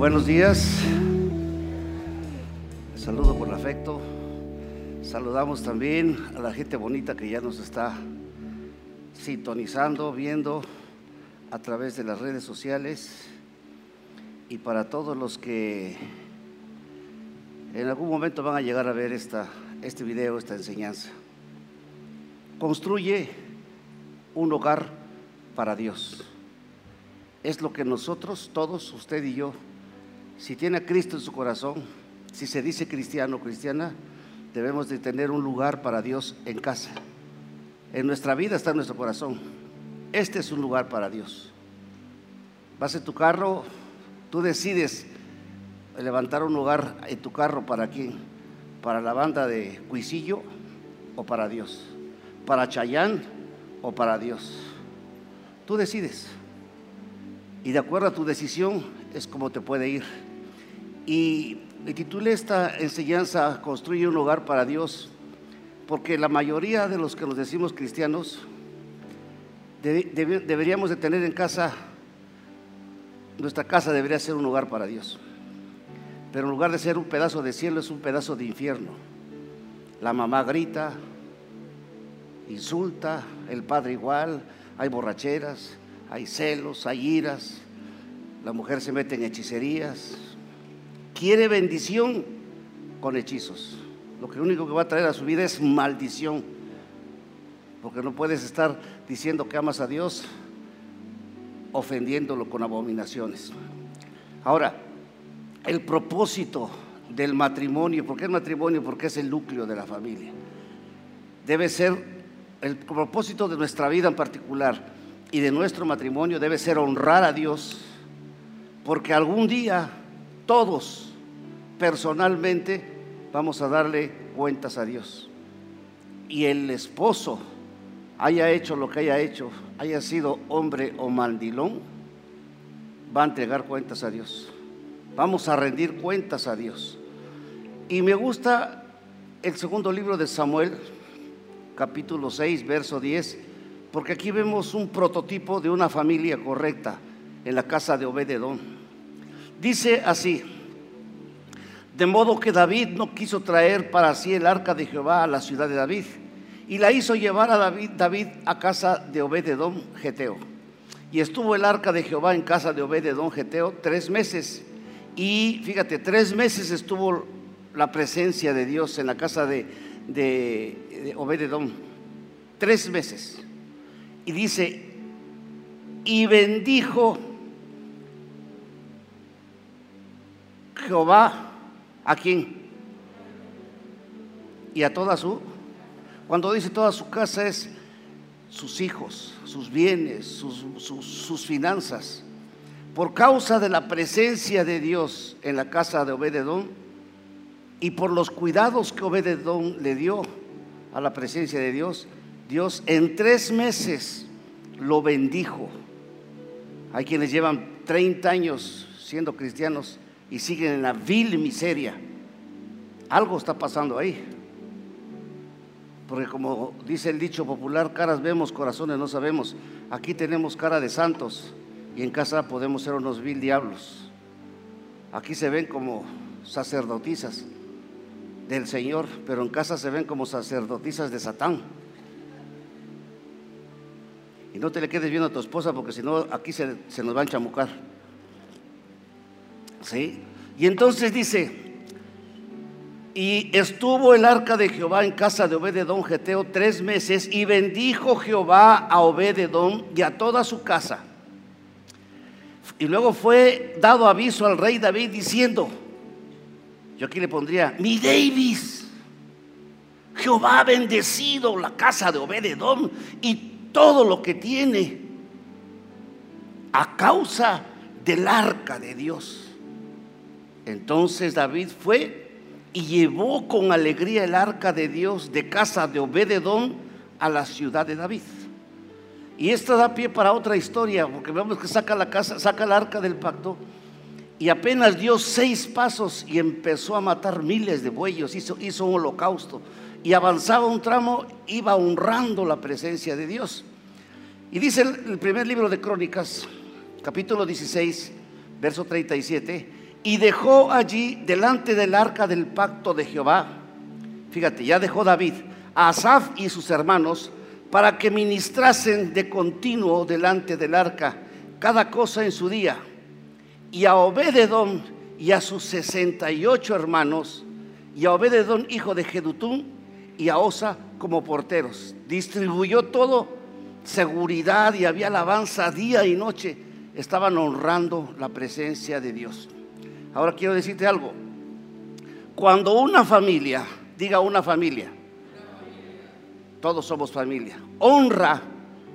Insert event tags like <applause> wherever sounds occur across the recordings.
Buenos días. Saludo con afecto. Saludamos también a la gente bonita que ya nos está sintonizando, viendo a través de las redes sociales y para todos los que en algún momento van a llegar a ver esta, este video, esta enseñanza. Construye un hogar para Dios. Es lo que nosotros, todos, usted y yo, si tiene a Cristo en su corazón, si se dice cristiano o cristiana, debemos de tener un lugar para Dios en casa. En nuestra vida está en nuestro corazón. Este es un lugar para Dios. Vas en tu carro, tú decides levantar un lugar en tu carro para quién? Para la banda de Cuisillo o para Dios. Para Chayán o para Dios. Tú decides. Y de acuerdo a tu decisión es como te puede ir. Y me titulé esta enseñanza, Construye un hogar para Dios, porque la mayoría de los que nos decimos cristianos deberíamos de tener en casa, nuestra casa debería ser un hogar para Dios. Pero en lugar de ser un pedazo de cielo es un pedazo de infierno. La mamá grita, insulta, el padre igual, hay borracheras, hay celos, hay iras, la mujer se mete en hechicerías, quiere bendición con hechizos. Lo que único que va a traer a su vida es maldición, porque no puedes estar diciendo que amas a Dios ofendiéndolo con abominaciones. Ahora, el propósito del matrimonio, ¿por qué el matrimonio? Porque es el núcleo de la familia. Debe ser el propósito de nuestra vida en particular y de nuestro matrimonio debe ser honrar a Dios, porque algún día todos personalmente vamos a darle cuentas a Dios. Y el esposo haya hecho lo que haya hecho, haya sido hombre o mandilón, va a entregar cuentas a Dios. Vamos a rendir cuentas a Dios. Y me gusta el segundo libro de Samuel, capítulo 6, verso 10, porque aquí vemos un prototipo de una familia correcta en la casa de Obededón. Dice así, de modo que David no quiso traer para sí el arca de Jehová a la ciudad de David, y la hizo llevar a David, a casa de Obededón Geteo. Y estuvo el arca de Jehová en casa de Obededón Geteo tres meses. Y fíjate, tres meses estuvo la presencia de Dios en la casa de, de, Obededón. Tres meses. Y dice, y bendijo Jehová a quién? Y a toda su. Cuando dice toda su casa es sus hijos, sus bienes, sus, sus finanzas por causa de la presencia de Dios en la casa de Obededón y por los cuidados que Obededón le dio a la presencia de Dios, Dios en tres meses lo bendijo. Hay quienes llevan 30 años siendo cristianos y siguen en la vil miseria. Algo está pasando ahí. Porque como dice el dicho popular, caras vemos, corazones no sabemos. Aquí tenemos cara de santos y en casa podemos ser unos vil diablos. Aquí se ven como sacerdotisas del Señor, pero en casa se ven como sacerdotisas de Satán. Y no te le quedes viendo a tu esposa porque si no aquí se, nos va a enchamucar. ¿Sí? Y entonces dice, y estuvo el arca de Jehová en casa de Obededón Geteo tres meses y bendijo Jehová a Obededón y a toda su casa. Y luego fue dado aviso al rey David diciendo, yo aquí le pondría, mi Davis, Jehová ha bendecido la casa de Obededón y todo lo que tiene a causa del arca de Dios. Entonces David fue y llevó con alegría el arca de Dios de casa de Obededón a la ciudad de David. Y esto da pie para otra historia, porque vemos que saca la casa, saca el arca del pacto y apenas dio seis pasos y empezó a matar miles de bueyes, hizo, un holocausto y avanzaba un tramo, iba honrando la presencia de Dios. Y dice el, el primer libro de Crónicas, capítulo 16, verso 37, y dejó allí delante del arca del pacto de Jehová. Fíjate, ya dejó David a Asaf y sus hermanos para que ministrasen de continuo delante del arca cada cosa en su día. Y a Obededón y a sus sesenta y ocho hermanos, y a Obededón hijo de Jedutún y a Osa como porteros. Distribuyó todo, seguridad y había alabanza día y noche. Estaban honrando la presencia de Dios. Ahora quiero decirte algo. Cuando una familia, diga una familia, todos somos familia, honra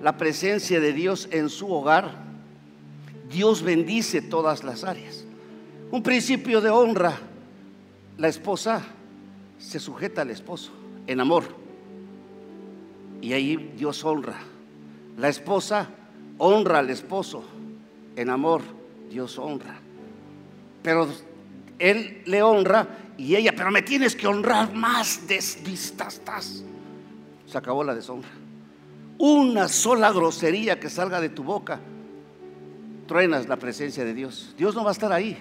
la presencia de Dios en su hogar, Dios bendice todas las áreas. Un principio de honra, la esposa se sujeta al esposo en amor. Y ahí Dios honra. La esposa honra al esposo en amor. Dios honra. Pero él le honra y ella, pero me tienes que honrar más, desvista estás. Se acabó la deshonra. Una sola grosería que salga de tu boca, truenas la presencia de Dios. Dios no va a estar ahí.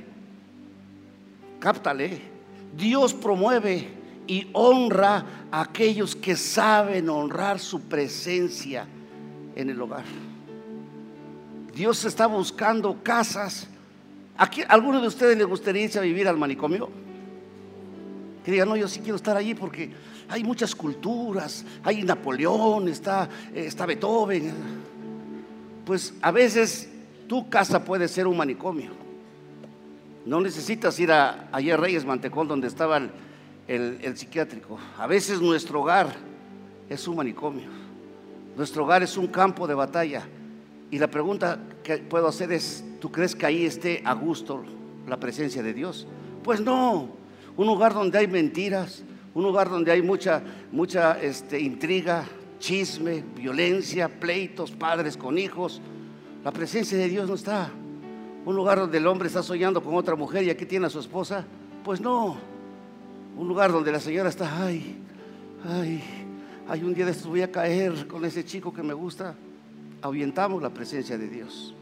Cáptale. Dios promueve y honra a aquellos que saben honrar su presencia en el hogar. Dios está buscando casas. ¿A alguno de ustedes le gustaría irse a vivir al manicomio? Que digan, no, yo sí quiero estar allí porque hay muchas culturas, hay Napoleón, está, está Beethoven. Pues a veces tu casa puede ser un manicomio. No necesitas ir a ayer Reyes Mantecón donde estaba el, el psiquiátrico. A veces nuestro hogar es un manicomio. Nuestro hogar es un campo de batalla. Y la pregunta que puedo hacer es, ¿tú crees que ahí esté a gusto la presencia de Dios? Pues no, un lugar donde hay mentiras, un lugar donde hay mucha, mucha este, intriga, chisme, violencia, pleitos, padres con hijos. La presencia de Dios no está. Un lugar donde el hombre está soñando con otra mujer y aquí tiene a su esposa. Pues no. Un lugar donde la señora está, ay, ay, ay, un día de estos voy a caer con ese chico que me gusta. Ahuyentamos la presencia de Dios.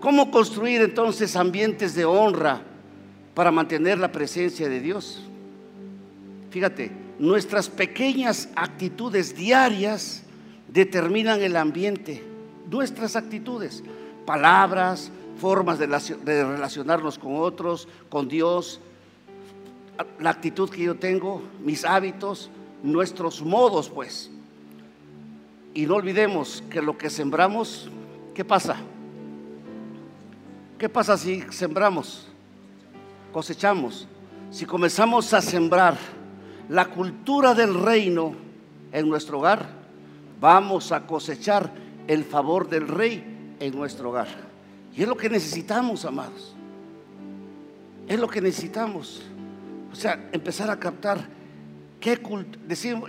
¿Cómo construir entonces ambientes de honra para mantener la presencia de Dios? Fíjate, nuestras pequeñas actitudes diarias determinan el ambiente. Nuestras actitudes, palabras, formas de relacionarnos con otros, con Dios, la actitud que yo tengo, mis hábitos, nuestros modos, pues. Y no olvidemos que lo que sembramos, ¿qué pasa? ¿Qué pasa si sembramos? Cosechamos. Si comenzamos a sembrar la cultura del reino en nuestro hogar, vamos a cosechar el favor del rey en nuestro hogar. Y es lo que necesitamos, amados. Es lo que necesitamos. O sea, empezar a captar qué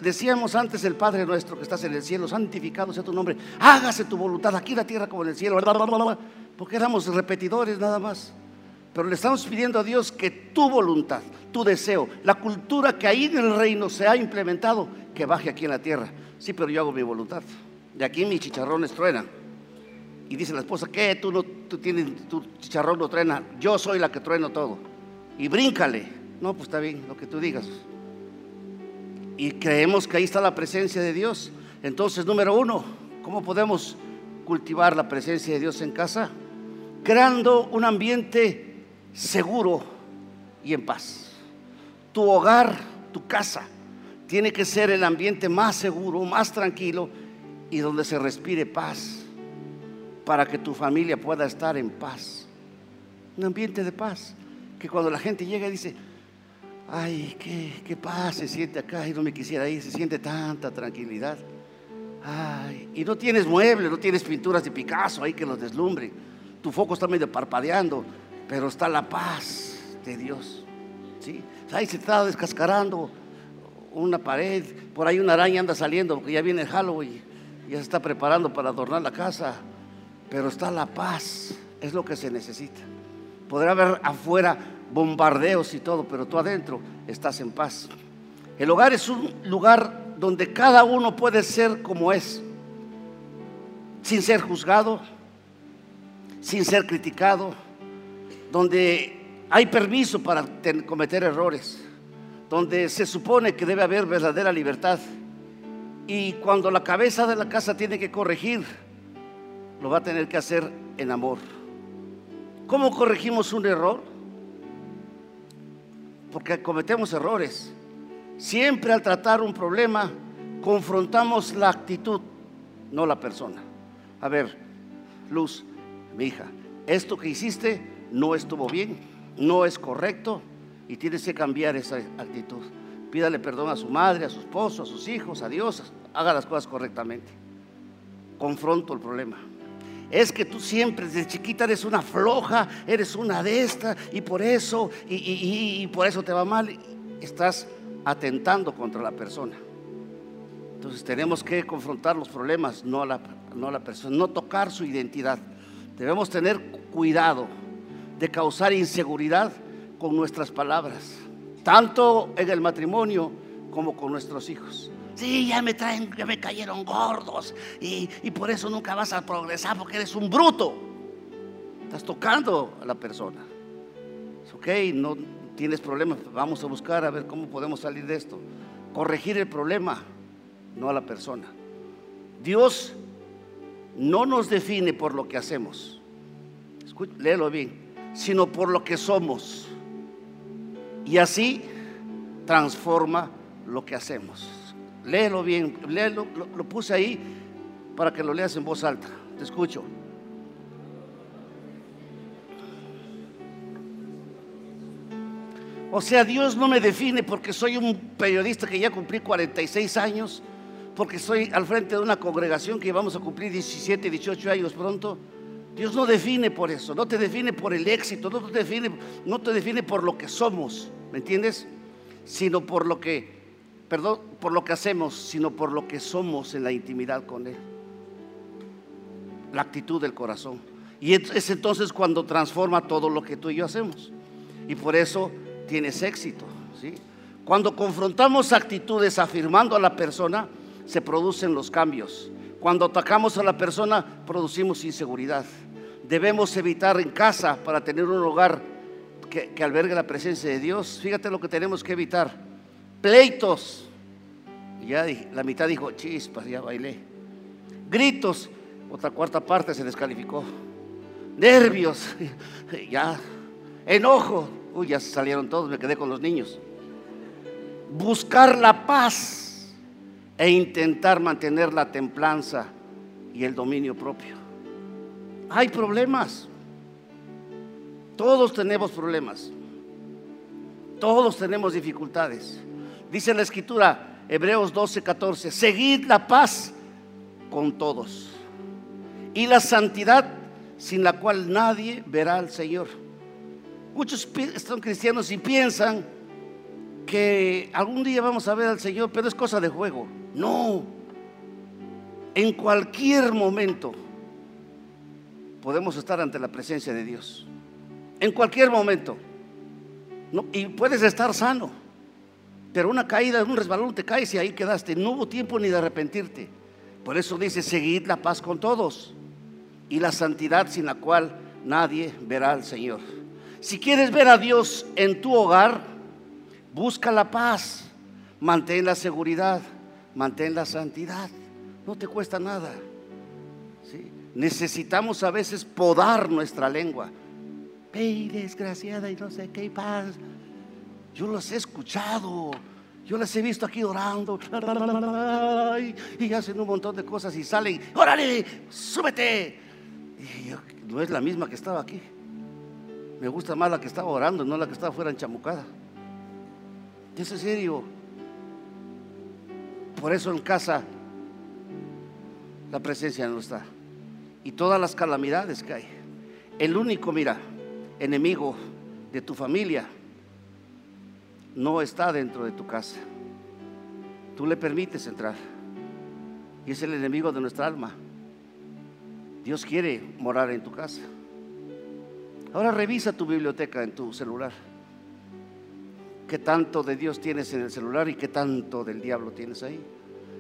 decíamos antes el Padre nuestro que estás en el cielo, santificado sea tu nombre, hágase tu voluntad aquí en la tierra como en el cielo, porque éramos repetidores nada más. Pero le estamos pidiendo a Dios que tu voluntad, tu deseo, la cultura que ahí en el reino se ha implementado, que baje aquí en la tierra. Sí, pero yo hago mi voluntad. De aquí mis chicharrones truenan. Y dice la esposa, ¿qué? Tú, no, tú tienes, tu chicharrón no truena. Yo soy la que trueno todo. Y bríncale. No, pues está bien, lo que tú digas. Y creemos que ahí está la presencia de Dios. Entonces, número uno, ¿cómo podemos cultivar la presencia de Dios en casa? Creando un ambiente seguro y en paz. Tu hogar, tu casa, tiene que ser el ambiente más seguro, más tranquilo y donde se respire paz para que tu familia pueda estar en paz. Un ambiente de paz. Que cuando la gente llega y dice, ay, qué, qué paz se siente acá y no me quisiera ir, se siente tanta tranquilidad. Ay, y no tienes muebles, no tienes pinturas de Picasso ahí que los deslumbren. Tu foco está medio parpadeando pero está la paz de Dios. ¿sí? Ahí se está descascarando una pared, por ahí una araña anda saliendo porque ya viene el Halloween, ya se está preparando para adornar la casa, pero está la paz, es lo que se necesita. Podrá haber afuera bombardeos y todo, pero tú adentro estás en paz. El hogar es un lugar donde cada uno puede ser como es, sin ser juzgado, sin ser criticado, donde hay permiso para cometer errores, donde se supone que debe haber verdadera libertad. Y cuando la cabeza de la casa tiene que corregir, lo va a tener que hacer en amor. ¿Cómo corregimos un error? Porque cometemos errores. Siempre al tratar un problema, confrontamos la actitud, no la persona. A ver, Luz, mi hija, esto que hiciste no estuvo bien, no es correcto y tienes que cambiar esa actitud. Pídale perdón a su madre, a su esposo, a sus hijos, a Dios, haga las cosas correctamente. Confronto el problema. Es que tú siempre desde chiquita eres una floja, eres una de estas y por eso, y, por eso te va mal. Estás atentando contra la persona. Entonces tenemos que confrontar los problemas, no la, no a la persona, no tocar su identidad. Debemos tener cuidado de causar inseguridad con nuestras palabras, tanto en el matrimonio como con nuestros hijos. Sí, ya me traen, ya me cayeron gordos y, y por eso nunca vas a progresar porque eres un bruto. Estás tocando a la persona. Ok, no tienes problemas, vamos a buscar a ver cómo podemos salir de esto. Corregir el problema no a la persona. Dios no nos define por lo que hacemos, léelo bien, sino por lo que somos. Y así transforma lo que hacemos. Léelo bien, léelo, lo, lo puse ahí para que lo leas en voz alta. Te escucho. O sea, Dios no me define porque soy un periodista que ya cumplí 46 años porque estoy al frente de una congregación que vamos a cumplir 17, 18 años pronto. Dios no define por eso, no te define por el éxito, no te define, no te define por lo que somos, ¿me entiendes? Sino por lo que, perdón, por lo que hacemos, sino por lo que somos en la intimidad con Él. La actitud del corazón. Y es entonces cuando transforma todo lo que tú y yo hacemos. Y por eso tienes éxito, ¿sí? Cuando confrontamos actitudes afirmando a la persona, se producen los cambios. Cuando atacamos a la persona, producimos inseguridad. Debemos evitar en casa para tener un hogar que, albergue la presencia de Dios. Fíjate lo que tenemos que evitar. Pleitos. Ya la mitad dijo, chispas, ya bailé. Gritos. Otra cuarta parte se descalificó. Nervios. <laughs> Ya. Enojo. Uy, ya salieron todos, me quedé con los niños. Buscar la paz e intentar mantener la templanza y el dominio propio. Hay problemas. Todos tenemos problemas. Todos tenemos dificultades. Dice la escritura, Hebreos 12, 14, seguid la paz con todos y la santidad sin la cual nadie verá al Señor. Muchos son cristianos y piensan que algún día vamos a ver al Señor, pero es cosa de juego. No. En cualquier momento podemos estar ante la presencia de Dios. En cualquier momento. y puedes estar sano. Pero una caída, un resbalón, te caes y ahí quedaste. No hubo tiempo ni de arrepentirte. Por eso dice, seguid la paz con todos y la santidad sin la cual nadie verá al Señor. Si quieres ver a Dios en tu hogar, busca la paz, mantén la seguridad mantén la santidad. No te cuesta nada. Necesitamos a veces podar nuestra lengua. Hey, desgraciada y no sé qué paz. Yo los he escuchado. Yo las he visto aquí orando. Y hacen un montón de cosas y salen. ¡Órale! ¡Súbete! Y no es la misma que estaba aquí. Me gusta más la que estaba orando, no la que estaba fuera enchamucada. ¿Es en serio? Por eso en casa la presencia no está. Y todas las calamidades que hay. El único, mira, enemigo de tu familia no está dentro de tu casa. Tú le permites entrar. Y es el enemigo de nuestra alma. Dios quiere morar en tu casa. Ahora revisa tu biblioteca en tu celular. ¿Qué tanto de Dios tienes en el celular y qué tanto del diablo tienes ahí?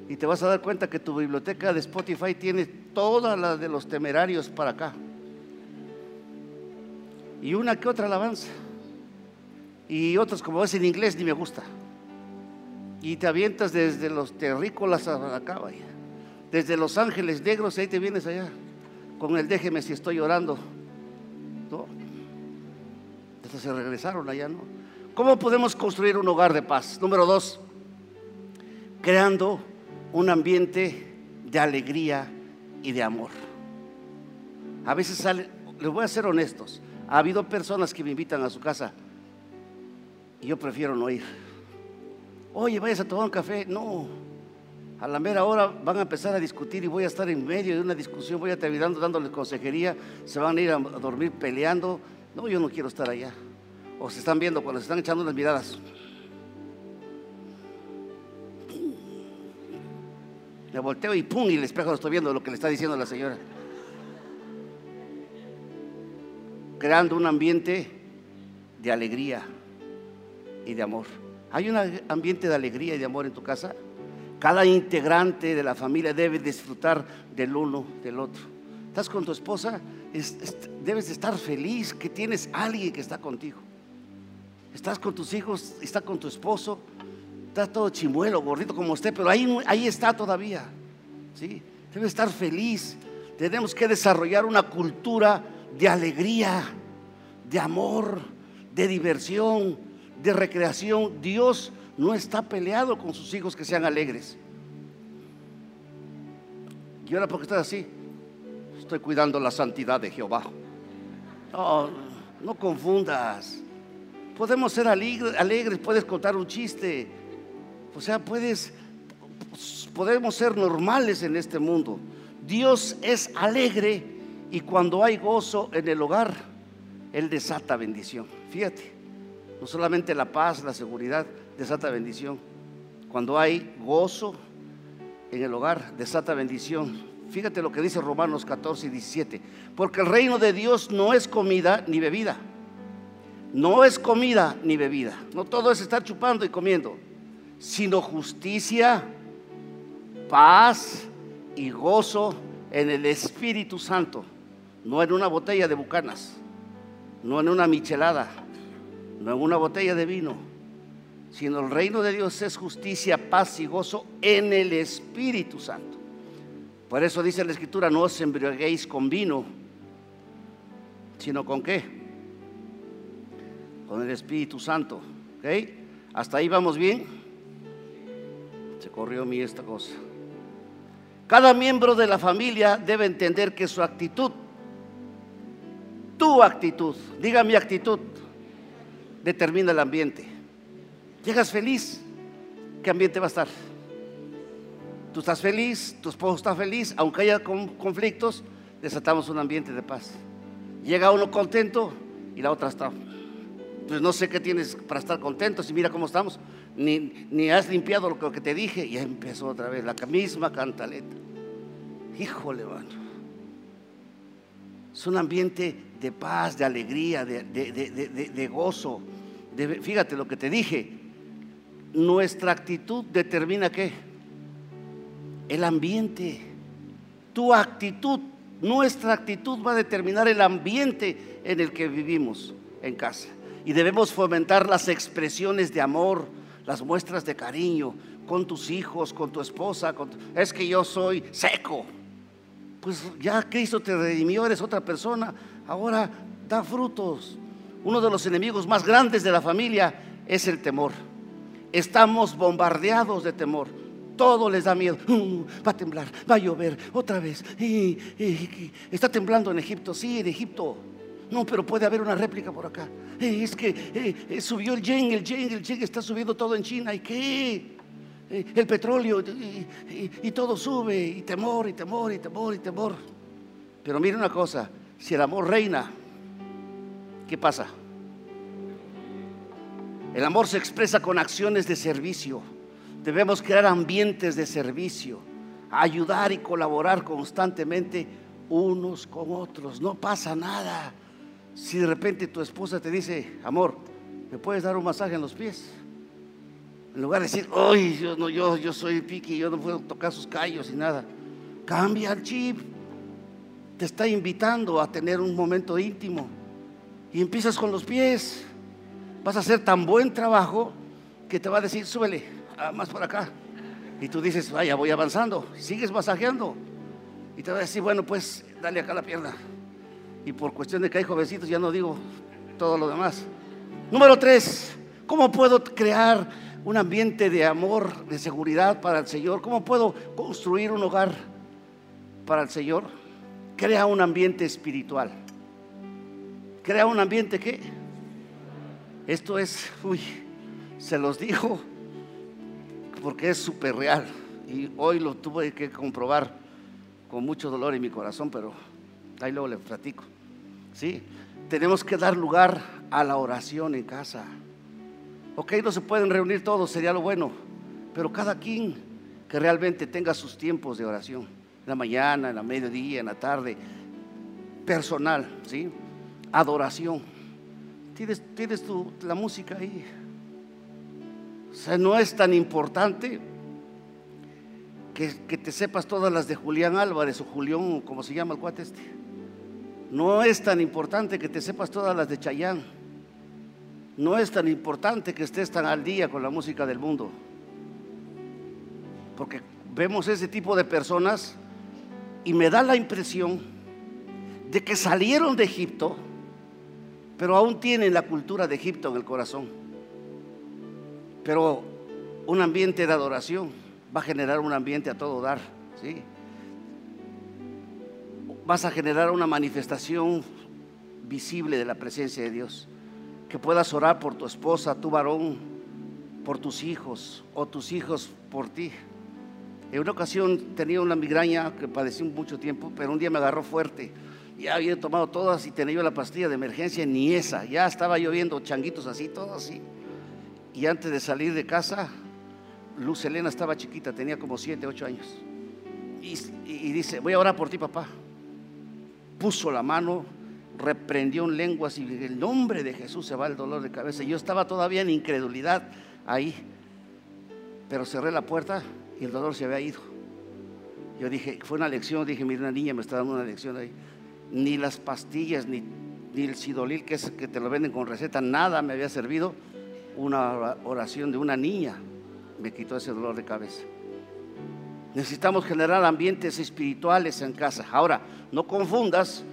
Y te vas a dar cuenta que tu biblioteca de Spotify tiene todas las de los temerarios para acá. Y una que otra alabanza. y otras como es en inglés ni me gusta. Y te avientas desde los terrícolas a acá, vaya. Desde Los Ángeles Negros, ahí te vienes allá. Con el déjeme si estoy llorando. ¿No? Entonces se regresaron allá, ¿no? ¿Cómo podemos construir un hogar de paz? Número dos, creando un ambiente de alegría y de amor. A veces sale, les voy a ser honestos, ha habido personas que me invitan a su casa y yo prefiero no ir. Oye, vayas a tomar un café. No, a la mera hora van a empezar a discutir y voy a estar en medio de una discusión, voy a ayudando, dándoles consejería, se van a ir a dormir peleando. No, yo no quiero estar allá. O se están viendo cuando se están echando unas miradas. Me volteo y pum, y el espejo lo estoy viendo lo que le está diciendo la señora. Creando un ambiente de alegría y de amor. ¿Hay un ambiente de alegría y de amor en tu casa? Cada integrante de la familia debe disfrutar del uno del otro. ¿Estás con tu esposa? debes estar feliz que tienes alguien que está contigo. Estás con tus hijos, está con tu esposo, está todo chimuelo, gordito como usted, pero ahí, ahí está todavía. ¿sí? Debe estar feliz. Tenemos que desarrollar una cultura de alegría, de amor, de diversión, de recreación. Dios no está peleado con sus hijos que sean alegres. Y ahora porque estás así, estoy cuidando la santidad de Jehová. No confundas. Podemos ser alegres, puedes contar un chiste. O sea, puedes, podemos ser normales en este mundo. Dios es alegre y cuando hay gozo en el hogar, Él desata bendición. Fíjate, no solamente la paz, la seguridad, desata bendición. Cuando hay gozo en el hogar, desata bendición. Fíjate lo que dice Romanos 14 y 17. Porque el reino de Dios no es comida ni bebida. No es comida ni bebida. No todo es estar chupando y comiendo. Sino justicia, paz y gozo en el Espíritu Santo. No en una botella de bucanas. No en una michelada. No en una botella de vino sino el reino de Dios es justicia, paz y gozo en el Espíritu Santo. Por eso dice la Escritura, no os embriaguéis con vino, sino con qué? Con el Espíritu Santo. ¿Ok? ¿Hasta ahí vamos bien? Se corrió mí esta cosa. Cada miembro de la familia debe entender que su actitud, tu actitud, diga mi actitud, determina el ambiente. Llegas feliz, ¿qué ambiente va a estar? Tú estás feliz, tu esposo está feliz, aunque haya conflictos, desatamos un ambiente de paz. Llega uno contento y la otra está. Pues no sé qué tienes para estar contento, si mira cómo estamos, ni, ni has limpiado lo que te dije, y empezó otra vez la misma cantaleta. Híjole, mano. Es un ambiente de paz, de alegría, de, de gozo. fíjate lo que te dije, nuestra actitud determina qué? El ambiente. Tu actitud, nuestra actitud va a determinar el ambiente en el que vivimos en casa. Y debemos fomentar las expresiones de amor, las muestras de cariño con tus hijos, con tu esposa. Es que yo soy seco. Pues ya Cristo te redimió, eres otra persona. Ahora da frutos. Uno de los enemigos más grandes de la familia es el temor. Estamos bombardeados de temor. Todo les da miedo. Uh, va a temblar, va a llover otra vez. está temblando en Egipto. Sí, en Egipto. No, pero puede haber una réplica por acá. Eh, es que eh, eh, subió el yen, el yen, el yen está subiendo todo en China. ¿Y qué? el petróleo y, todo sube. Y temor, y temor, y temor, y temor. Pero mire una cosa. Si el amor reina, ¿qué pasa? El amor se expresa con acciones de servicio. Debemos crear ambientes de servicio, ayudar y colaborar constantemente unos con otros. No pasa nada. Si de repente tu esposa te dice, amor, ¿me puedes dar un masaje en los pies? En lugar de decir, ay, yo, no, yo, soy piqui, yo no puedo tocar sus callos y nada. Cambia el chip. Te está invitando a tener un momento íntimo. Y empiezas con los pies. vas a hacer tan buen trabajo que te va a decir, súbele, ah, más por acá. Y tú dices, vaya, voy avanzando, sigues masajeando. Y te va a decir, bueno, pues dale acá la pierna. Y por cuestión de que hay jovencitos, ya no digo todo lo demás. Número tres, ¿cómo puedo crear un ambiente de amor, de seguridad para el Señor? ¿Cómo puedo construir un hogar para el Señor? Crea un ambiente espiritual. Crea un ambiente que esto es, uy, se los digo porque es súper real y hoy lo tuve que comprobar con mucho dolor en mi corazón, pero ahí luego le platico. ¿Sí? Tenemos que dar lugar a la oración en casa. Ok, no se pueden reunir todos, sería lo bueno, pero cada quien que realmente tenga sus tiempos de oración, en la mañana, en la mediodía, en la tarde, personal, ¿sí? Adoración. Tienes, tienes tu, la música ahí. O sea, no es tan importante que, que, te sepas todas las de Julián Álvarez o Julián, como se llama el cuate este. No es tan importante que te sepas todas las de Chayán. No es tan importante que estés tan al día con la música del mundo. Porque vemos ese tipo de personas y me da la impresión de que salieron de Egipto, pero aún tienen la cultura de Egipto en el corazón. Pero un ambiente de adoración va a generar un ambiente a todo dar, ¿sí? Vas a generar una manifestación visible de la presencia de Dios. Que puedas orar por tu esposa, tu varón, por tus hijos o tus hijos por ti. En una ocasión tenía una migraña que padecí mucho tiempo, pero un día me agarró fuerte. Ya había tomado todas y tenía yo la pastilla de emergencia, ni esa. Ya estaba lloviendo changuitos así, todo así. Y antes de salir de casa, Luz Elena estaba chiquita, tenía como 7, 8 años. Y, y, dice, voy a orar por ti, papá. Puso la mano, reprendió en lenguas y en el nombre de Jesús se va el dolor de cabeza. Yo estaba todavía en incredulidad ahí, pero cerré la puerta y el dolor se había ido. Yo dije, fue una lección, dije, mira, una niña me está dando una lección ahí. Ni las pastillas, ni, el sidolil, que es que te lo venden con receta, nada me había servido. Una oración de una niña me quitó ese dolor de cabeza. Necesitamos generar ambientes espirituales en casa. Ahora, no confundas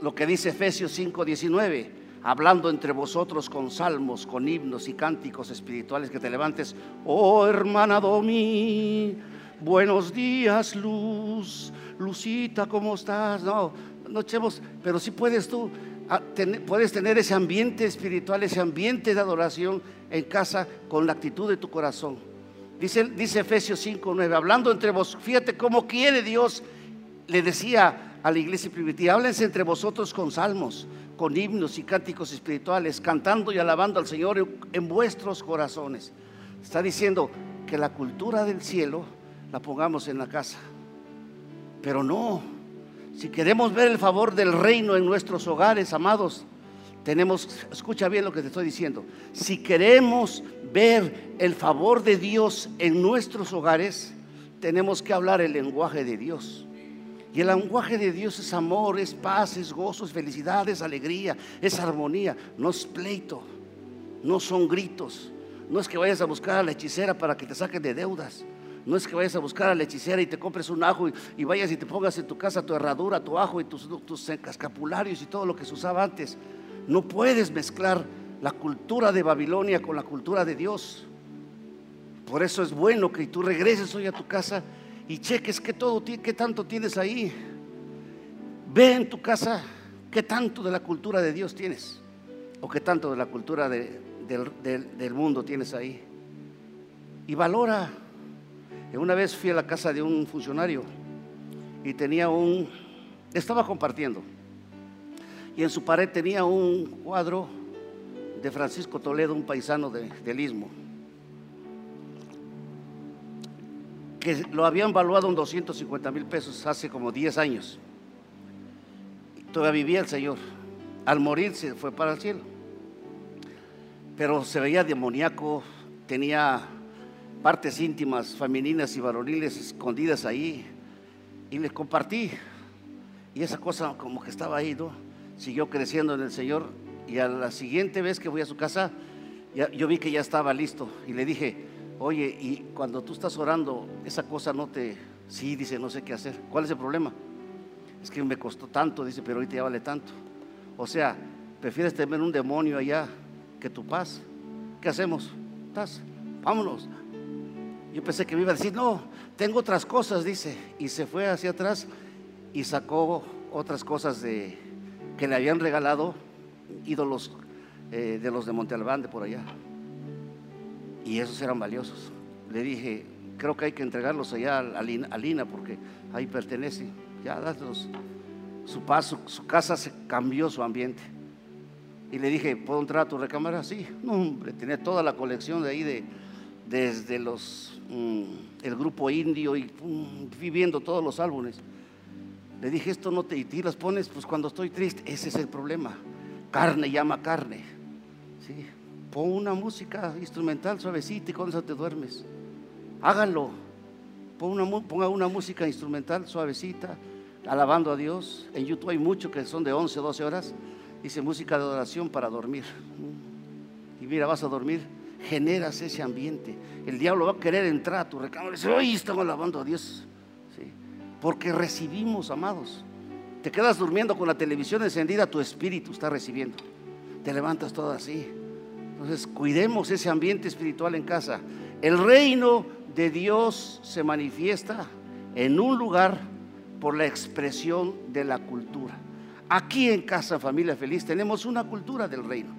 lo que dice Efesios 5:19, hablando entre vosotros con salmos, con himnos y cánticos espirituales que te levantes. Oh hermana Domi, buenos días, Luz, Lucita, ¿cómo estás? No, no echemos, pero si puedes tú, puedes tener ese ambiente espiritual, ese ambiente de adoración en casa con la actitud de tu corazón. Dice, dice Efesios 5:9, hablando entre vos, fíjate cómo quiere Dios, le decía a la iglesia primitiva, háblense entre vosotros con salmos, con himnos y cánticos espirituales, cantando y alabando al Señor en vuestros corazones. Está diciendo que la cultura del cielo la pongamos en la casa. Pero no, si queremos ver el favor del reino en nuestros hogares, amados, tenemos, escucha bien lo que te estoy diciendo, si queremos ver el favor de Dios en nuestros hogares, tenemos que hablar el lenguaje de Dios. Y el lenguaje de Dios es amor, es paz, es gozo, es felicidad, es alegría, es armonía, no es pleito, no son gritos. No es que vayas a buscar a la hechicera para que te saquen de deudas. No es que vayas a buscar a la hechicera y te compres un ajo y, vayas y te pongas en tu casa tu herradura, tu ajo y tus, tus escapularios y todo lo que se usaba antes. No puedes mezclar la cultura de Babilonia con la cultura de Dios. Por eso es bueno que tú regreses hoy a tu casa y cheques qué, todo, tanto tienes ahí. Ve en tu casa qué tanto de la cultura de Dios tienes o qué tanto de la cultura del, del mundo tienes ahí. Y valora una vez fui a la casa de un funcionario y tenía un, estaba compartiendo, y en su pared tenía un cuadro de Francisco Toledo, un paisano del Istmo, que lo habían valuado en 250 mil pesos hace como 10 años. Todavía vivía el Señor. Al morir se fue para el cielo. Pero se veía demoníaco, tenía partes íntimas, femeninas y varoniles escondidas ahí. Y les compartí. Y esa cosa como que estaba ahí, ¿no? Siguió creciendo en el Señor. Y a la siguiente vez que voy a su casa, yo vi que ya estaba listo y le dije, oye, y cuando tú estás orando, esa cosa no te... Sí, dice, no sé qué hacer. ¿Cuál es el problema? Es que me costó tanto, dice, pero ahorita ya vale tanto. O sea, prefieres tener un demonio allá que tu paz. ¿Qué hacemos? ¿Estás? Vámonos. Yo pensé que me iba a decir, no, tengo otras cosas, dice. Y se fue hacia atrás y sacó otras cosas de, que le habían regalado ídolos eh, de los de Monte Albán, de por allá. Y esos eran valiosos. Le dije, creo que hay que entregarlos allá a Lina, porque ahí pertenece. Ya, dáslos. Su paso, su casa se cambió su ambiente. Y le dije, ¿puedo entrar a tu recámara? Sí, no, hombre, tenía toda la colección de ahí de, desde los, mm, el grupo indio y mm, viviendo todos los álbumes. Le dije, esto no te, y las pones, pues cuando estoy triste, ese es el problema. Carne llama carne. Pon una música instrumental suavecita y con eso te duermes. Háganlo. ponga una música instrumental suavecita, alabando a Dios. En YouTube hay mucho que son de 11, 12 horas. Dice música de adoración para dormir. Y mira, vas a dormir, generas ese ambiente. El diablo va a querer entrar a tu recámara y dice, hoy estamos alabando a Dios. Porque recibimos, amados. Te quedas durmiendo con la televisión encendida, tu espíritu está recibiendo. Te levantas todo así. Entonces, cuidemos ese ambiente espiritual en casa. El reino de Dios se manifiesta en un lugar por la expresión de la cultura. Aquí en Casa Familia Feliz tenemos una cultura del reino.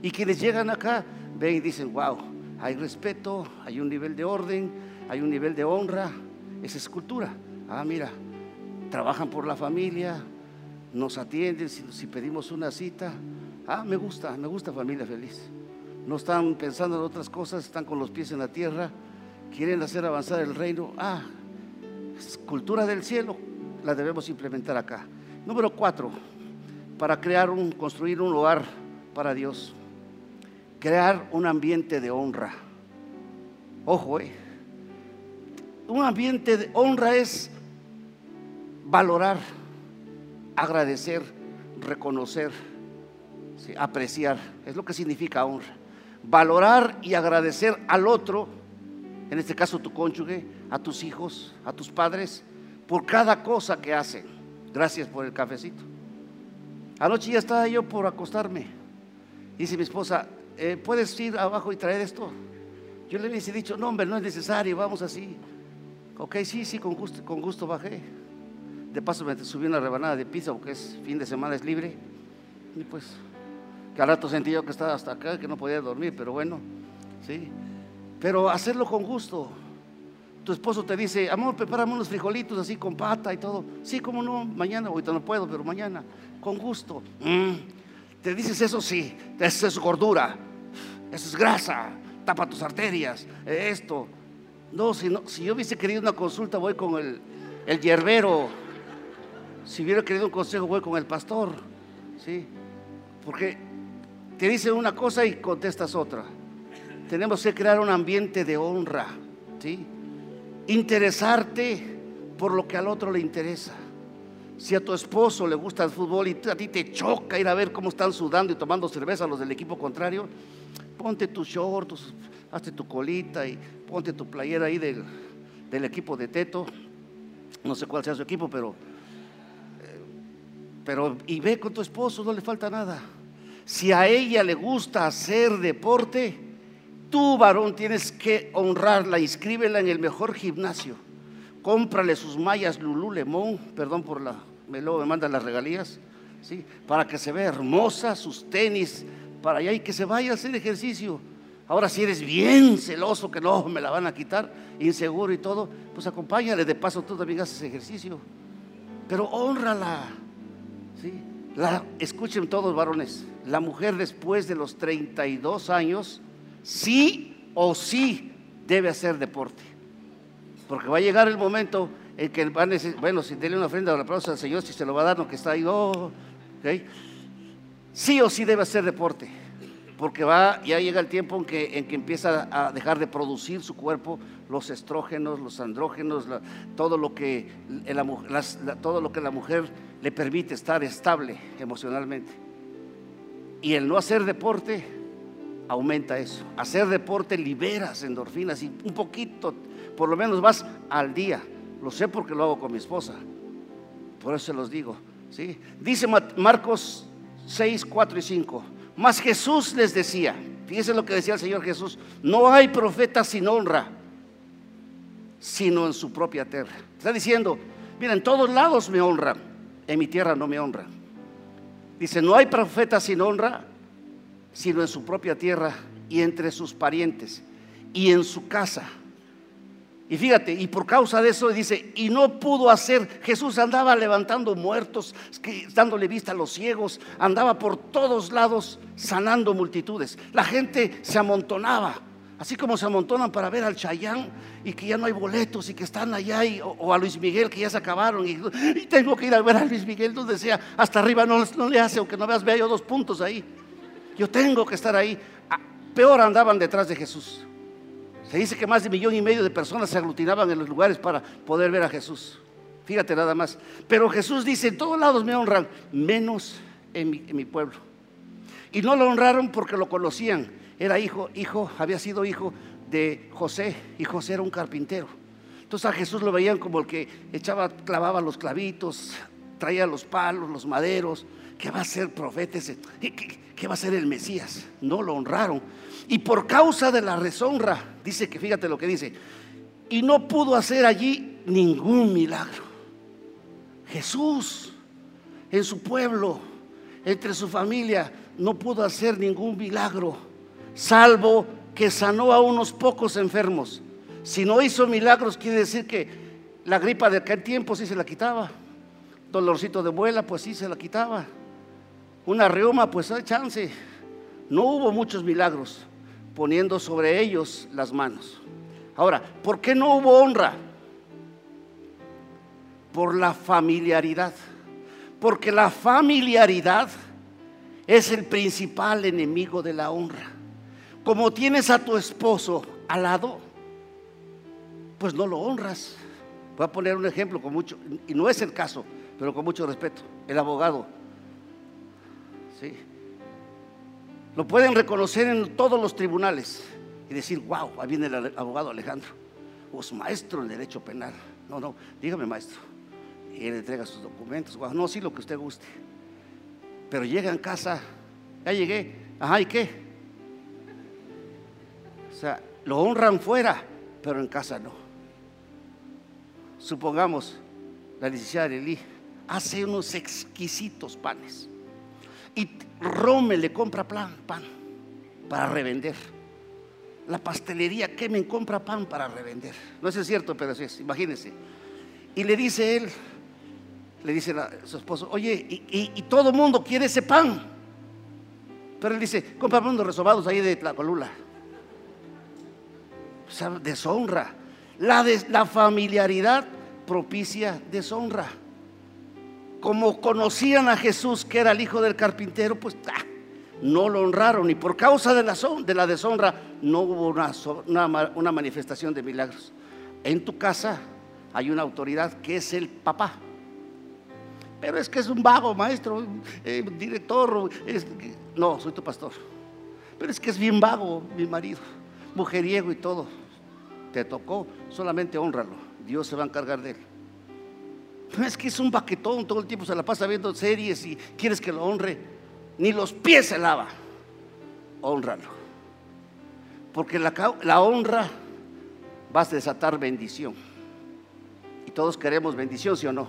Y quienes llegan acá ven y dicen, wow, hay respeto, hay un nivel de orden, hay un nivel de honra. Esa es cultura. Ah, mira, trabajan por la familia, nos atienden si, pedimos una cita. Ah, me gusta, me gusta familia feliz no están pensando en otras cosas, están con los pies en la tierra, quieren hacer avanzar el reino. Ah, cultura del cielo, la debemos implementar acá. Número cuatro, para crear un, construir un lugar para Dios, crear un ambiente de honra. Ojo, eh. Un ambiente de honra es valorar, agradecer, reconocer, apreciar. Es lo que significa honra valorar y agradecer al otro, en este caso tu cónyuge, a tus hijos, a tus padres, por cada cosa que hacen. Gracias por el cafecito. Anoche ya estaba yo por acostarme. Dice mi esposa, eh, ¿puedes ir abajo y traer esto? Yo le hubiese dicho, no, hombre, no es necesario, vamos así. Ok, sí, sí, con gusto, con gusto bajé. De paso me subí una rebanada de pizza porque es fin de semana, es libre. Y pues que al rato sentí yo que estaba hasta acá, que no podía dormir, pero bueno, sí. Pero hacerlo con gusto. Tu esposo te dice, amor, prepárame unos frijolitos así con pata y todo. Sí, cómo no, mañana, ahorita no puedo, pero mañana, con gusto. Mm. Te dices eso, sí, eso es gordura, eso es grasa, tapa tus arterias, esto. No, si, no, si yo hubiese querido una consulta, voy con el, el hierbero. Si hubiera querido un consejo, voy con el pastor. ¿sí? Porque te dicen una cosa y contestas otra. Tenemos que crear un ambiente de honra, ¿sí? Interesarte por lo que al otro le interesa. Si a tu esposo le gusta el fútbol y a ti te choca ir a ver cómo están sudando y tomando cerveza los del equipo contrario, ponte tus shorts, hazte tu colita y ponte tu playera ahí del, del equipo de Teto. No sé cuál sea su equipo, pero, pero y ve con tu esposo, no le falta nada. Si a ella le gusta hacer deporte, tú varón tienes que honrarla, inscríbela en el mejor gimnasio. Cómprale sus mallas Lululemon, perdón por la, me luego me mandan las regalías, ¿sí? para que se vea hermosa, sus tenis, para allá y que se vaya a hacer ejercicio. Ahora si eres bien celoso que no me la van a quitar, inseguro y todo, pues acompáñale, de paso tú también haces ejercicio. Pero honrala, escuchen todos varones, la mujer después de los 32 años, sí o sí debe hacer deporte. Porque va a llegar el momento en que va a necesitar, bueno, si tiene una ofrenda o la aplauso al Señor, si se lo va a dar, no que está ahí, oh, sí o sí debe hacer deporte. Porque va, ya llega el tiempo en que, en que empieza a dejar de producir su cuerpo los estrógenos, los andrógenos, todo, lo que todo lo que la mujer le permite estar estable emocionalmente. Y el no hacer deporte aumenta eso. Hacer deporte liberas endorfinas y un poquito, por lo menos vas al día. Lo sé porque lo hago con mi esposa. Por eso se los digo. ¿sí? Dice Marcos 6, 4 y 5. Mas Jesús les decía, fíjense lo que decía el Señor Jesús, no hay profeta sin honra, sino en su propia tierra. Está diciendo, mira, en todos lados me honran, en mi tierra no me honran. Dice, no hay profeta sin honra, sino en su propia tierra y entre sus parientes y en su casa. Y fíjate, y por causa de eso dice, y no pudo hacer, Jesús andaba levantando muertos, dándole vista a los ciegos, andaba por todos lados sanando multitudes. La gente se amontonaba, así como se amontonan para ver al Chayán y que ya no hay boletos y que están allá, o, a Luis Miguel que ya se acabaron y, tengo que ir a ver a Luis Miguel donde sea, hasta arriba no, no le hace, aunque no veas, vea yo dos puntos ahí. Yo tengo que estar ahí. Ah, peor andaban detrás de Jesús. Se dice que más de un millón y medio de personas se aglutinaban en los lugares para poder ver a Jesús. Fíjate nada más. Pero Jesús dice, en todos lados me honran, menos en mi, pueblo. Y no lo honraron porque lo conocían. Era hijo, hijo, había sido hijo de José y José era un carpintero. Entonces a Jesús lo veían como el que echaba, clavaba los clavitos, traía los palos, los maderos, que va a ser profeta ese, ¿Qué va a ser el Mesías. No lo honraron y por causa de la deshonra, dice que fíjate lo que dice, y no pudo hacer allí ningún milagro. Jesús en su pueblo, entre su familia, no pudo hacer ningún milagro, salvo que sanó a unos pocos enfermos. Si no hizo milagros, quiere decir que la gripa de aquel tiempo sí se la quitaba. Dolorcito de muela, pues sí se la quitaba. Una reuma, pues hay chance. No hubo muchos milagros poniendo sobre ellos las manos. Ahora, ¿por qué no hubo honra? Por la familiaridad. Porque la familiaridad es el principal enemigo de la honra. Como tienes a tu esposo al lado, pues no lo honras. Voy a poner un ejemplo con mucho, y no es el caso, pero con mucho respeto. El abogado. Lo pueden reconocer en todos los tribunales y decir, wow, ahí viene el abogado Alejandro, es maestro en derecho penal. No, no, dígame maestro. Y él entrega sus documentos, wow, no, sí, lo que usted guste. Pero llega en casa, ya llegué, ajá, ¿y qué? O sea, lo honran fuera, pero en casa no. Supongamos, la licenciada Lili hace unos exquisitos panes y Rome le compra pan, pan para revender. La pastelería Kemen compra pan para revender. No es cierto, pero sí es, imagínense. Y le dice él, le dice a su esposo, oye, y, todo el mundo quiere ese pan. Pero él dice, compra unos resobados ahí de la colula. O sea, deshonra. La, la familiaridad propicia deshonra como conocían a Jesús que era el hijo del carpintero, pues ah, no lo honraron y por causa de la, de la deshonra no hubo una, manifestación de milagros. En tu casa hay una autoridad que es el papá. Pero es que es un vago, maestro, eh, director. no, soy tu pastor. Pero es que es bien vago mi marido, mujeriego y todo. Te tocó, solamente honralo. Dios se va a encargar de él. No es que es un baquetón, todo el tiempo se la pasa viendo series y quieres que lo honre. Ni los pies se lava. Honralo. Porque la, honra va a desatar bendición. Y todos queremos bendición, ¿sí o no?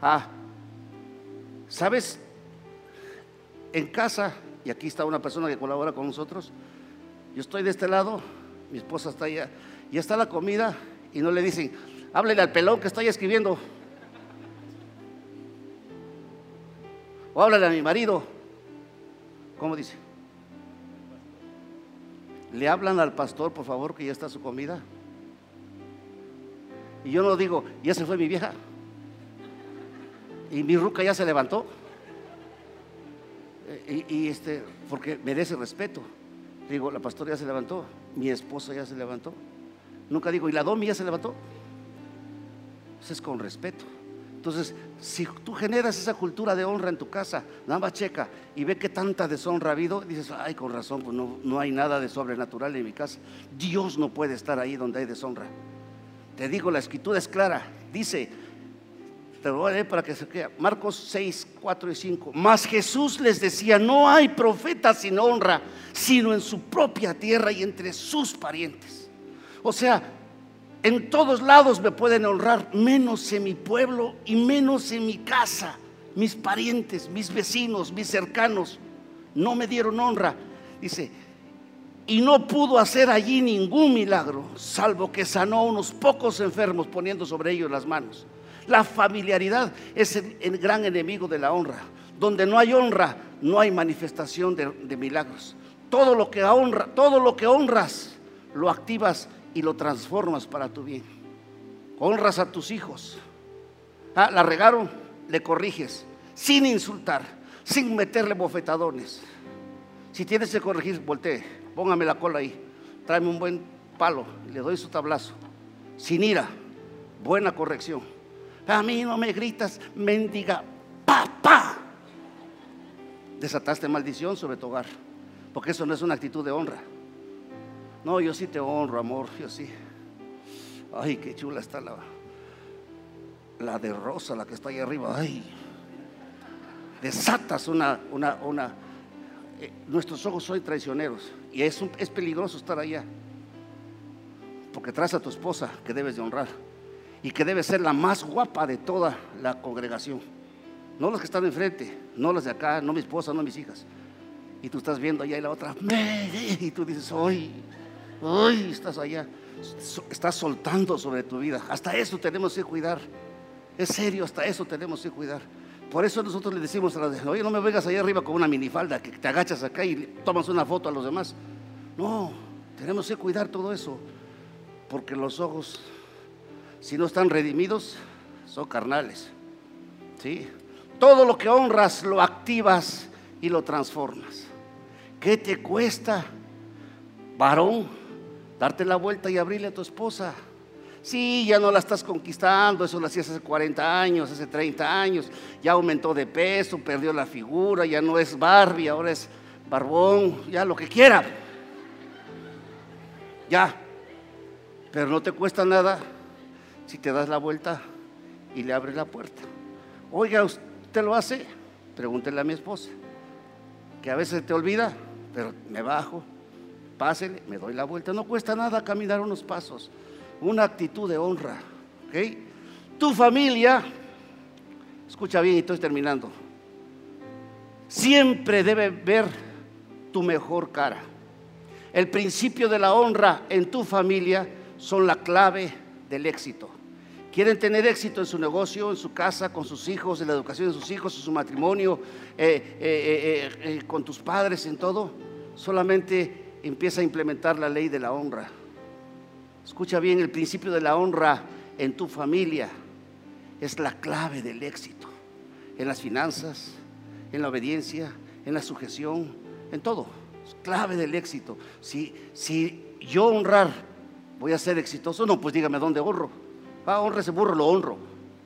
Ah, ¿sabes? En casa, y aquí está una persona que colabora con nosotros, yo estoy de este lado, mi esposa está allá, y está la comida, y no le dicen, háblele al pelón que está ahí escribiendo. O háblale a mi marido. ¿Cómo dice? Le hablan al pastor, por favor, que ya está su comida. Y yo no digo, ya se fue mi vieja. Y mi ruca ya se levantó. Eh, y, este, porque merece respeto. Digo, la pastora ya se levantó, mi esposa ya se levantó. Nunca digo, ¿y la domi ya se levantó? Eso es con respeto. Entonces, si tú generas esa cultura de honra en tu casa, nada más checa y ve que tanta deshonra ha habido, dices, ay, con razón, pues no, no hay nada de sobrenatural en mi casa. Dios no puede estar ahí donde hay deshonra. Te digo, la escritura es clara. Dice, te lo voy a leer para que se quede. Marcos 6, 4 y 5. Mas Jesús les decía, no hay profeta sin honra, sino en su propia tierra y entre sus parientes. O sea, en todos lados me pueden honrar, menos en mi pueblo y menos en mi casa. Mis parientes, mis vecinos, mis cercanos no me dieron honra. Dice, y no pudo hacer allí ningún milagro, salvo que sanó a unos pocos enfermos poniendo sobre ellos las manos. La familiaridad es el, gran enemigo de la honra. Donde no hay honra, no hay manifestación de, de milagros. Todo lo que honra, todo lo que honras, lo activas y lo transformas para tu bien. Honras a tus hijos. Ah, la regaron, le corriges, sin insultar, sin meterle bofetadones. Si tienes que corregir, voltee, póngame la cola ahí, tráeme un buen palo, le doy su tablazo, sin ira, buena corrección. A mí no me gritas, mendiga, papá. Desataste maldición sobre tu hogar, porque eso no es una actitud de honra. No, yo sí te honro, amor, yo sí. Ay, qué chula está la, la de rosa, la que está ahí arriba. Ay, desatas una, una, una. Eh, nuestros ojos son traicioneros y es, es peligroso estar allá. Porque traes a tu esposa que debes de honrar y que debe ser la más guapa de toda la congregación. No las que están enfrente, no las de acá, no mi esposa, no mis hijas. Y tú estás viendo allá y la otra, y tú dices, ¡ay! Estás allá, estás soltando sobre tu vida. Hasta eso tenemos que cuidar. Es serio, hasta eso tenemos que cuidar. Por eso nosotros le decimos a las oye, no me vengas allá arriba con una minifalda, que te agachas acá y tomas una foto a los demás. No, tenemos que cuidar todo eso. Porque los ojos, si no están redimidos, son carnales. ¿Sí? Todo lo que honras lo activas y lo transformas. ¿Qué te cuesta, varón? Darte la vuelta y abrirle a tu esposa. Sí, ya no la estás conquistando, eso lo hacías hace 40 años, hace 30 años, ya aumentó de peso, perdió la figura, ya no es Barbie, ahora es barbón, ya lo que quiera. Ya, pero no te cuesta nada si te das la vuelta y le abres la puerta. Oiga, ¿usted lo hace? Pregúntele a mi esposa, que a veces te olvida, pero me bajo, pásele, me doy la vuelta. No cuesta nada caminar unos pasos. Una actitud de honra. Tu familia, escucha bien y estoy terminando, siempre debe ver tu mejor cara. El principio de la honra en tu familia son la clave del éxito. Quieren tener éxito en su negocio, en su casa, con sus hijos, en la educación de sus hijos, en su matrimonio, eh, eh, eh, con tus padres, en todo. Solamente empieza a implementar la ley de la honra. Escucha bien, el principio de la honra en tu familia es la clave del éxito. En las finanzas, en la obediencia, en la sujeción, en todo. Es clave del éxito. Si, si yo honrar voy a ser exitoso, no, pues dígame dónde honro. Ah, honra ese burro, lo honro.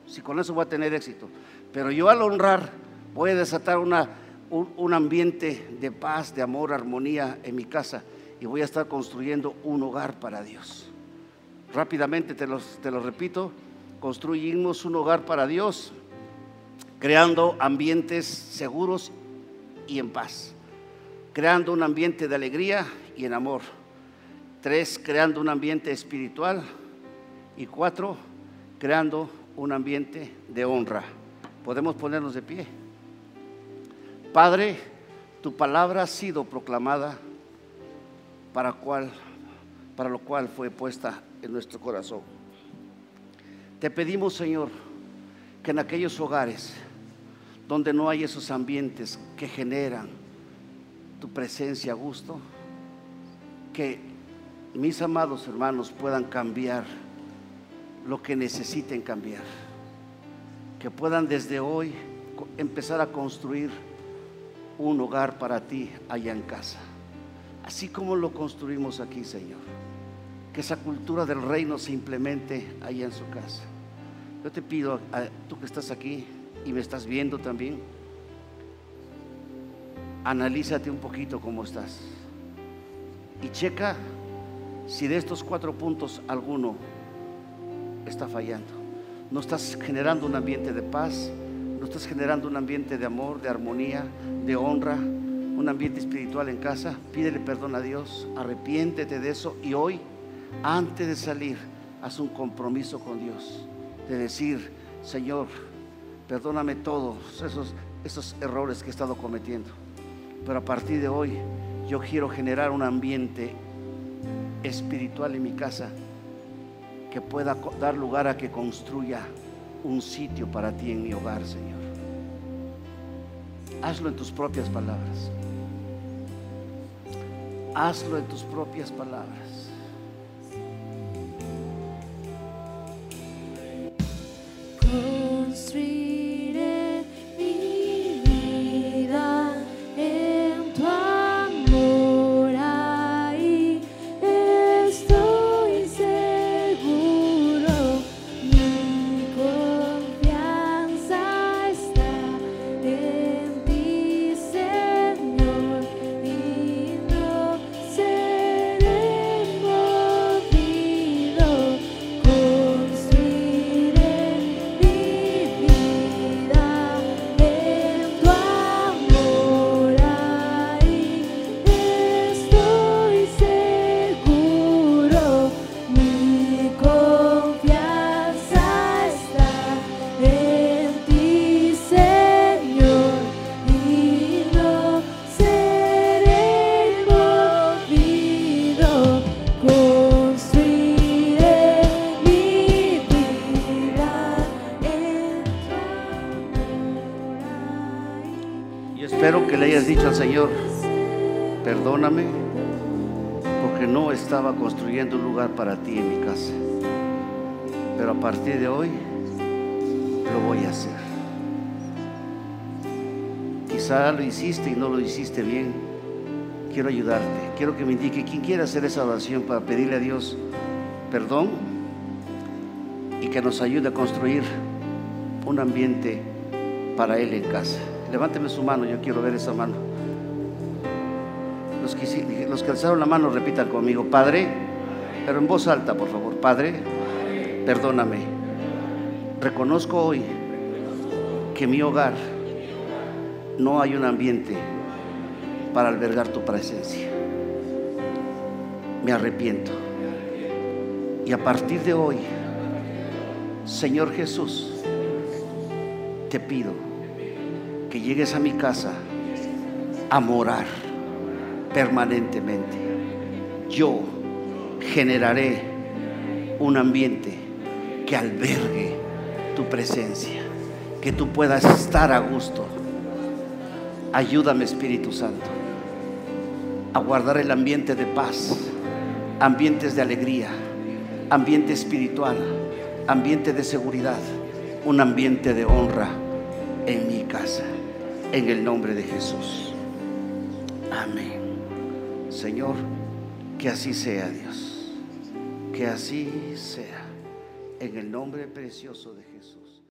Si con eso voy a tener éxito. Pero yo al honrar voy a desatar una un, ambiente de paz, de amor, armonía en mi casa y voy a estar construyendo un hogar para Dios. Rápidamente te, te lo repito, construimos un hogar para Dios, creando ambientes seguros y en paz, creando un ambiente de alegría y en amor. Tres, creando un ambiente espiritual. Y cuatro, creando un ambiente de honra. Podemos ponernos de pie. Padre, tu palabra ha sido proclamada para, cual, para lo cual fue puesta en nuestro corazón. Te pedimos, Señor, que en aquellos hogares donde no hay esos ambientes que generan tu presencia a gusto, que mis amados hermanos puedan cambiar lo que necesiten cambiar, que puedan desde hoy empezar a construir un hogar para ti allá en casa. Así como lo construimos aquí, Señor. Que esa cultura del reino se implemente allá en su casa. Yo te pido, a, tú que estás aquí y me estás viendo también, analízate un poquito cómo estás. Y checa si de estos cuatro puntos alguno está fallando. No estás generando un ambiente de paz, no estás generando un ambiente de amor, de armonía, de honra, un ambiente espiritual en casa. Pídele perdón a Dios, arrepiéntete de eso y hoy, antes de salir, haz un compromiso con Dios de decir, Señor, perdóname todos esos, esos errores que he estado cometiendo. Pero a partir de hoy yo quiero generar un ambiente espiritual en mi casa que pueda dar lugar a que construya un sitio para ti en mi hogar, Señor. Hazlo en tus propias palabras. Hazlo en tus propias palabras. Para ti en mi casa. Pero a partir de hoy lo voy a hacer. Quizá lo hiciste y no lo hiciste bien. Quiero ayudarte. Quiero que me indique quién quiere hacer esa oración para pedirle a Dios perdón y que nos ayude a construir un ambiente para Él en casa. Levánteme su mano, yo quiero ver esa mano. Los que, alzaron la mano repitan conmigo, Padre, pero en voz alta, por favor. Padre, perdóname. Reconozco hoy que en mi hogar no hay un ambiente para albergar tu presencia. Me arrepiento. Y a partir de hoy, Señor Jesús, te pido que llegues a mi casa a morar permanentemente. Yo generaré un ambiente que albergue tu presencia, que tú puedas estar a gusto. Ayúdame Espíritu Santo a guardar el ambiente de paz, ambientes de alegría, ambiente espiritual, ambiente de seguridad, un ambiente de honra en mi casa, en el nombre de Jesús. Amén. Señor, que así sea Dios. Que así sea. En el nombre precioso de Jesús.